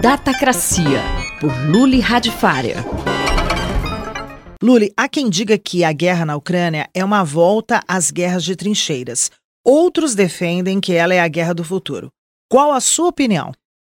Datacracia, por Luli Radifária. Luli, há quem diga que a guerra na Ucrânia é uma volta às guerras de trincheiras. Outros defendem que ela é a guerra do futuro. Qual a sua opinião?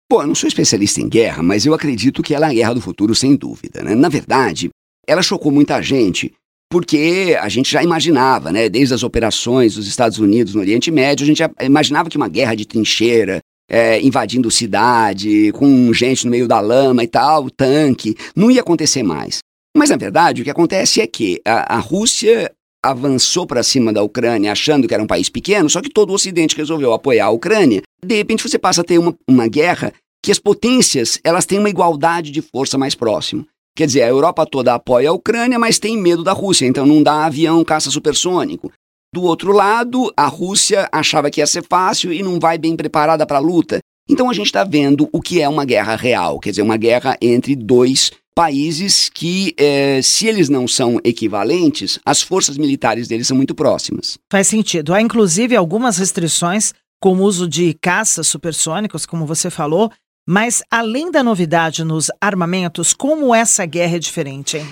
Bom, eu não sou especialista em guerra, mas eu acredito que ela é a guerra do futuro, sem dúvida. Né? Na verdade, ela chocou muita gente, porque a gente já imaginava, né? Desde as operações dos Estados Unidos no Oriente Médio, a gente já imaginava que uma guerra de trincheira, é, invadindo cidade, com gente no meio da lama e tal, tanque, não ia acontecer mais. Mas, na verdade, o que acontece é que a, a Rússia avançou para cima da Ucrânia achando que era um país pequeno, só que todo o Ocidente resolveu apoiar a Ucrânia. De repente você passa a ter uma, uma guerra que as potências elas têm uma igualdade de força mais próximo. Quer dizer, a Europa toda apoia a Ucrânia, mas tem medo da Rússia, então não dá avião caça supersônico. Do outro lado, a Rússia achava que ia ser fácil e não vai bem preparada para a luta. Então a gente está vendo o que é uma guerra real, quer dizer, uma guerra entre dois países que, eh, se eles não são equivalentes, as forças militares deles são muito próximas. Faz sentido. Há inclusive algumas restrições, como o uso de caças supersônicos, como você falou, mas além da novidade nos armamentos, como essa guerra é diferente? Hein?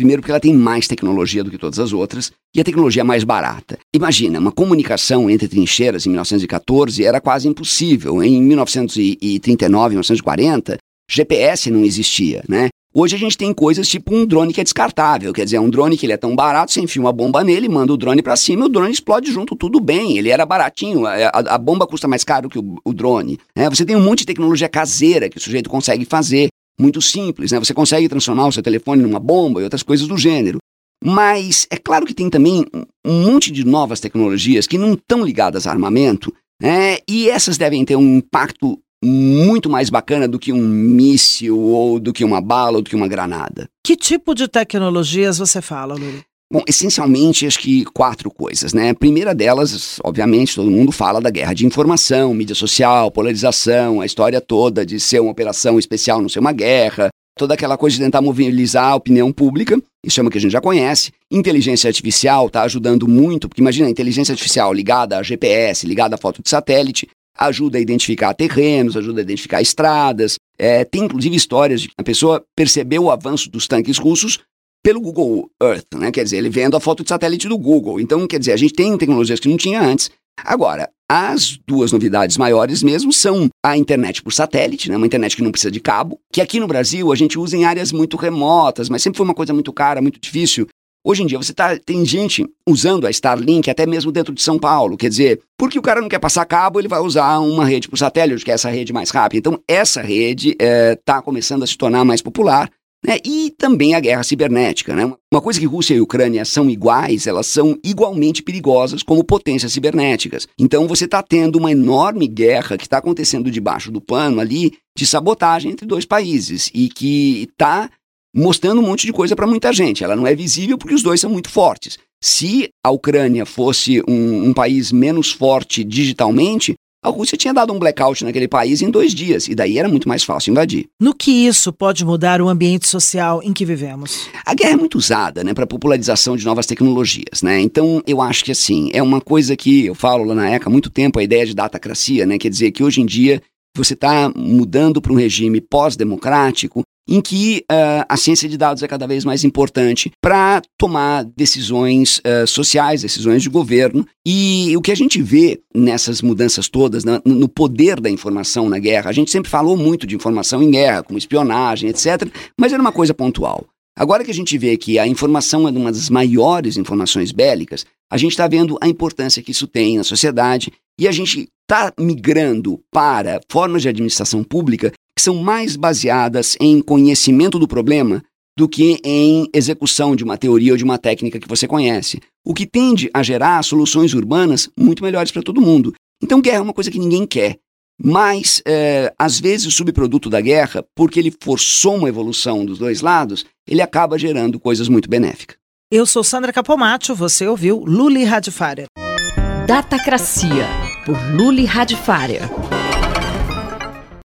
Primeiro, porque ela tem mais tecnologia do que todas as outras e a tecnologia é mais barata. Imagina, uma comunicação entre trincheiras em 1914 era quase impossível. Em 1939, 1940, GPS não existia, né? Hoje a gente tem coisas tipo um drone que é descartável, quer dizer, um drone que ele é tão barato, você enfia uma bomba nele, manda o drone para cima, e o drone explode junto, tudo bem. Ele era baratinho, a, a, a bomba custa mais caro que o, o drone. Né? Você tem um monte de tecnologia caseira que o sujeito consegue fazer muito simples, né? Você consegue transformar o seu telefone numa bomba e outras coisas do gênero. Mas é claro que tem também um monte de novas tecnologias que não estão ligadas a armamento, né? E essas devem ter um impacto muito mais bacana do que um míssil ou do que uma bala ou do que uma granada. Que tipo de tecnologias você fala, Luli? Bom, essencialmente acho que quatro coisas, né? A primeira delas, obviamente, todo mundo fala da guerra de informação, mídia social, polarização, a história toda de ser uma operação especial, não ser uma guerra, toda aquela coisa de tentar mobilizar a opinião pública, isso é uma que a gente já conhece. Inteligência artificial está ajudando muito, porque imagina a inteligência artificial ligada a GPS, ligada a foto de satélite, ajuda a identificar terrenos, ajuda a identificar estradas. É, tem inclusive histórias de que a pessoa percebeu o avanço dos tanques russos pelo Google Earth, né? Quer dizer, ele vendo a foto de satélite do Google. Então, quer dizer, a gente tem tecnologias que não tinha antes. Agora, as duas novidades maiores mesmo são a internet por satélite, né? uma internet que não precisa de cabo, que aqui no Brasil a gente usa em áreas muito remotas, mas sempre foi uma coisa muito cara, muito difícil. Hoje em dia você tá, tem gente usando a Starlink até mesmo dentro de São Paulo, quer dizer, porque o cara não quer passar cabo, ele vai usar uma rede por satélite, que é essa rede mais rápida. Então essa rede está eh, começando a se tornar mais popular né? E também a guerra cibernética. Né? Uma coisa que Rússia e Ucrânia são iguais, elas são igualmente perigosas como potências cibernéticas. Então você está tendo uma enorme guerra que está acontecendo debaixo do pano ali de sabotagem entre dois países e que está mostrando um monte de coisa para muita gente. Ela não é visível porque os dois são muito fortes. Se a Ucrânia fosse um, um país menos forte digitalmente, a Rússia tinha dado um blackout naquele país em dois dias, e daí era muito mais fácil invadir. No que isso pode mudar o ambiente social em que vivemos? A guerra é muito usada né, para popularização de novas tecnologias. Né? Então, eu acho que assim, é uma coisa que eu falo lá na ECA há muito tempo, a ideia de datacracia, né? quer dizer que hoje em dia você está mudando para um regime pós-democrático em que uh, a ciência de dados é cada vez mais importante para tomar decisões uh, sociais, decisões de governo. E o que a gente vê nessas mudanças todas, na, no poder da informação na guerra, a gente sempre falou muito de informação em guerra, como espionagem, etc., mas era uma coisa pontual. Agora que a gente vê que a informação é uma das maiores informações bélicas, a gente está vendo a importância que isso tem na sociedade e a gente está migrando para formas de administração pública são mais baseadas em conhecimento do problema do que em execução de uma teoria ou de uma técnica que você conhece, o que tende a gerar soluções urbanas muito melhores para todo mundo. Então, guerra é uma coisa que ninguém quer. Mas, é, às vezes, o subproduto da guerra, porque ele forçou uma evolução dos dois lados, ele acaba gerando coisas muito benéficas. Eu sou Sandra Capomatto, você ouviu Luli Radifária. Datacracia, por Luli Radifária.